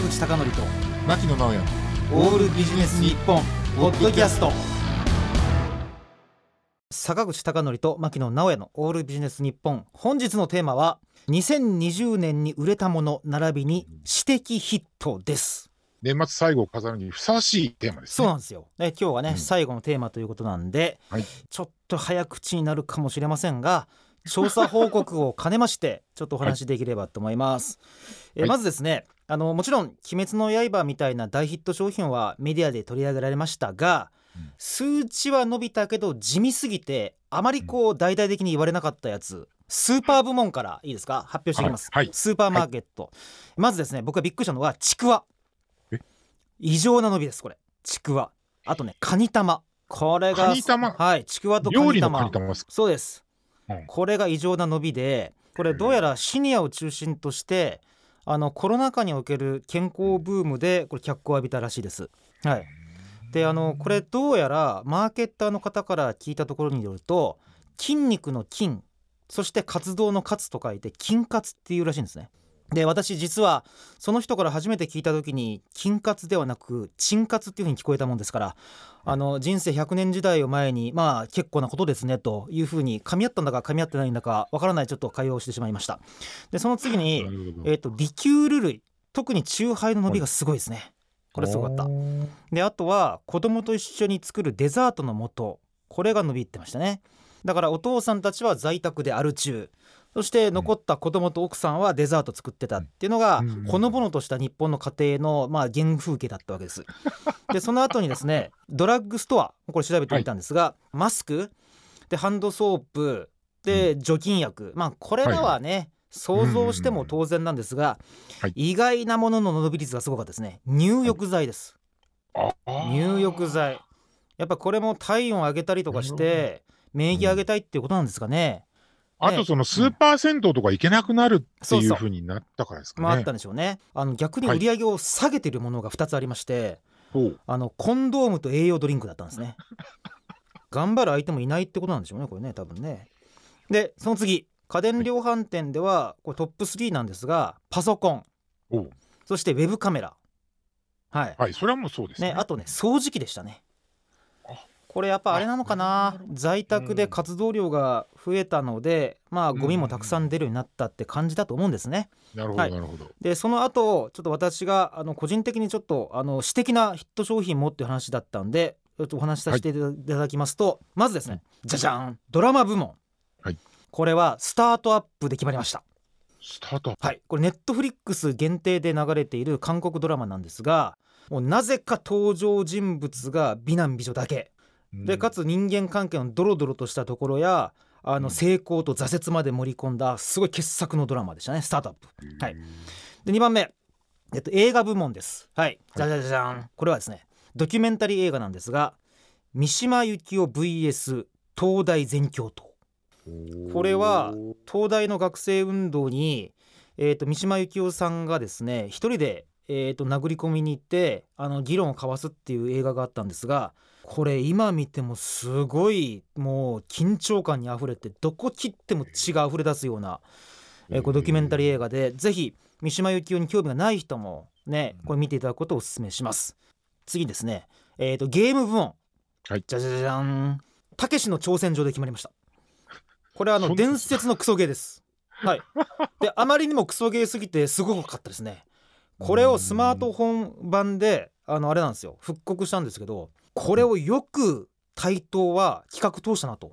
坂口孝則と牧野直哉。オールビジネス日本ポッドキャスト。坂口孝則と牧野直哉のオールビジネス日本。本日のテーマは2020年に売れたもの並びに私的ヒットです。年末最後を飾るにふさわしいテーマです、ね、そうなんですよ、ね、今日はね、うん。最後のテーマということなんで、はい。ちょっと早口になるかもしれませんが調査報告を兼ねましてちょっとお話しできればと思います、えーはい。まずですねあのもちろん「鬼滅の刃」みたいな大ヒット商品はメディアで取り上げられましたが、うん数値は伸びたけど地味すぎてあまりこう大々的に言われなかったやつスーパー部門からいいですか？発表していきます、はい。はい。スーパーマーケット、まずですね僕がびっくりしたのはちくわ。え？異常な伸びですこれ。ちくわ。あとねカニ玉。これがカニ玉？はいちくわとカニ玉。そうです、うんこれが異常な伸びでこれどうやらシニアを中心としてあのコロナ禍における健康ブームでこれ脚光を浴びたらしいです。はい。であのこれどうやらマーケッターの方から聞いたところによると筋肉の筋そして活動の活と書いて筋活っていうらしいんですね。で私実はその人から初めて聞いた時に筋活ではなく鎮活っていう風に聞こえたもんですからあの人生100年時代を前にまあ結構なことですねという風に噛み合ったんだか噛み合ってないんだかわからないちょっと会話をしてしまいました。でその次に えっ、とリキュール類特にチューハイの伸びがすごいですね。これすごかった。であとは子供と一緒に作るデザートの素。これが伸びってましたね。だからお父さんたちは在宅でアル中そして残った子供と奥さんはデザート作ってたっていうのがうん。ほのぼのとした日本の家庭のまあ原風景だったわけです。でその後にですねドラッグストアこれ調べてみたんですが、マスクでハンドソープで除菌薬、まあこれらはね、想像しても当然なんですが、はい。意外なものの伸び率がすごかったですね。入浴剤です、ああー。入浴剤。やっぱこれも体温上げたりとかして免疫上げたいっていうことなんですかね、あとそのスーパー銭湯とか行けなくなるっていうふうになったからですかね。まああったんでしょうね。あの逆に売り上げを下げてるものが2つありまして、ほう。あのコンドームと栄養ドリンクだったんですね。頑張る相手もいないってことなんでしょうねこれね多分ね。でその次家電量販店ではこれトップ3なんですがパソコン。そしてウェブカメラ。はい、はい、それはもうそうですね。ねあとね掃除機でしたね。あこれやっぱあれなのかな？在宅で活動量が増えたので、まあゴミもたくさん出るようになったって感じだと思うんですね。なるほど、はい。なるほど。でその後ちょっと私があの個人的にちょっとあの私的なヒット商品もっていう話だったんでちょっとお話しさせていただきますと、まずですねじゃじゃんドラマ部門、はい。これはスタートアップで決まりました。スタートアップ。はい。これネットフリックス限定で流れている韓国ドラマなんですがもうなぜか登場人物が美男美女だけでかつ人間関係のドロドロとしたところやあのうん。成功と挫折まで盛り込んだすごい傑作のドラマでしたねスタートアップ。うんはい。で2番目、えっと、映画部門です。はい。じゃじゃじゃじゃん。これはですねドキュメンタリー映画なんですが三島由紀夫 VS 東大全教頭。これは東大の学生運動に、えー、と三島由紀夫さんがですね一人で、えー、と殴り込みに行ってあの議論を交わすっていう映画があったんですがこれ今見てもすごいもう緊張感にあふれてどこ切っても血があふれ出すような、えーこうドキュメンタリー映画でぜひ三島由紀夫に興味がない人もねこれ見ていただくことをお勧めします。次ですね、えー、とゲーム部門、はいじゃじゃじゃんたけしの挑戦状で決まりました。これはあの伝説のクソゲーです。はい。であまりにもクソゲーすぎてすごかったですね。これをスマートフォン版であのあれなんですよ復刻したんですけどこれをよく台頭は企画通したなと。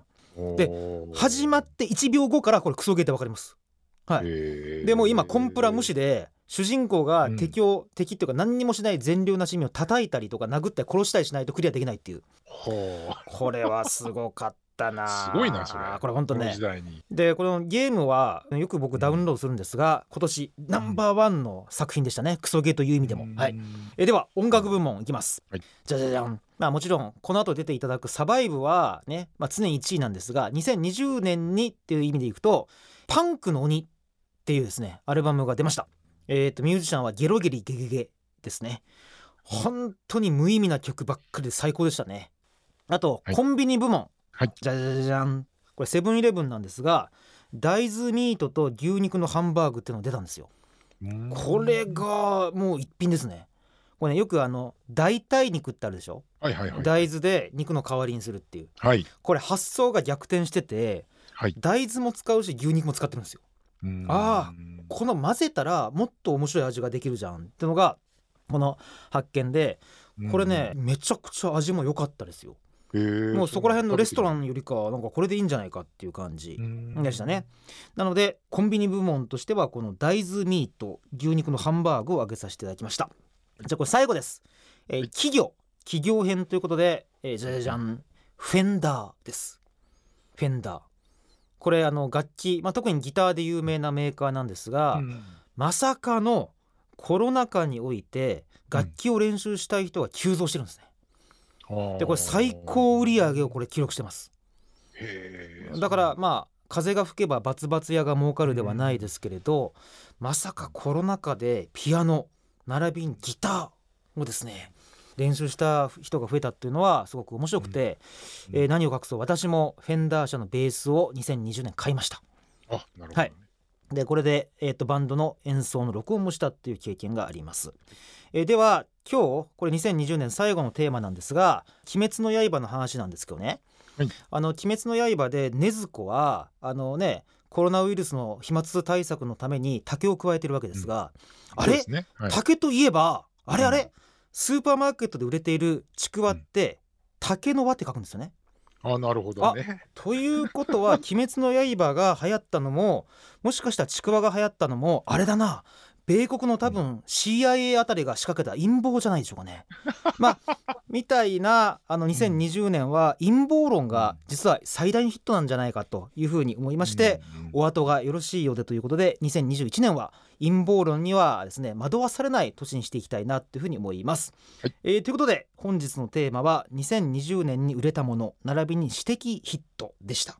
で始まって1秒後からこれクソゲーって分かります。はい。でもう今コンプラ無視で主人公が敵を、敵っていうか何にもしない善良な市民を叩いたりとか殴ったり殺したりしないとクリアできないっていう。ほこれはすごかったなすごいなそれ。これ本当ね。でこのゲームはよく僕ダウンロードするんですが今年ナンバーワンの作品でしたね。クソゲーという意味でも、はい、えでは音楽部門いきます、はい。じゃじゃじゃんまあもちろんこの後出ていただくサバイブはね、まあ、常に1位なんですが2020年にっていう意味でいくとパンクの鬼っていうですねアルバムが出ました。えっ、とミュージシャンはゲロゲリゲゲゲですね。本当に無意味な曲ばっかりで最高でしたね。あと、はい。コンビニ部門。はい。じゃじゃじゃんこれセブンイレブンなんですが大豆ミートと牛肉のハンバーグっていうのが出たんですよ。うん。これがもう一品ですねこれねよくあの代替肉ってあるでしょ？はいはいはい大豆で肉の代わりにするっていう。はい。これ発想が逆転しててはい。大豆も使うし牛肉も使ってるんですよ。うん。あこの混ぜたらもっと面白い味ができるじゃんってのがこの発見でこれね、めちゃくちゃ味も良かったですよ。もうそこら辺のレストランンよりかはなんかこれでいいんじゃないかっていう感じでしたね。なのでコンビニ部門としてはこの大豆ミート牛肉のハンバーグを挙げさせていただきましたじゃあこれ最後です、えー企業。企業編ということで、えーじゃじゃじゃんフェンダーです。フェンダー。これあの楽器、まあ、特にギターで有名なメーカーなんですが、うん。まさかのコロナ禍において楽器を練習したい人が急増してるんですね、でこれ最高売り上げをこれ記録してます。だからまあ風が吹けばバツバツ屋が儲かるではないですけれど、まさかコロナ禍でピアノ並びにギターをですね練習した人が増えたっていうのはすごく面白くて、うん。えー何を隠そう私もフェンダー社のベースを2020年買いました。あなるほどね。でこれで、えー、とバンドの演奏の録音もしたっていう経験があります、えーでは今日これ2020年最後のテーマなんですが「鬼滅の刃」の話なんですけどね、はい。あの「鬼滅の刃」で禰豆子はあのねコロナウイルスの飛沫対策のために竹を加えてるわけですが、あれ？そうですね。はい。竹といえばあれあれ、うん。スーパーマーケットで売れているちくわって、竹の輪って書くんですよね。あなるほどね。ということは「鬼滅の刃」が流行ったのももしかしたらちくわが流行ったのもあれだな米国の多分 CIA あたりが仕掛けた陰謀じゃないでしょうかね。まあみたいなあの2020年は陰謀論が実は最大のヒットなんじゃないかというふうに思いまして、お後がよろしいようでということで2021年は陰謀論にはですね惑わされない年にしていきたいなというふうに思います。はいえーということで本日のテーマは2020年に売れたもの並びに私的ヒットでした。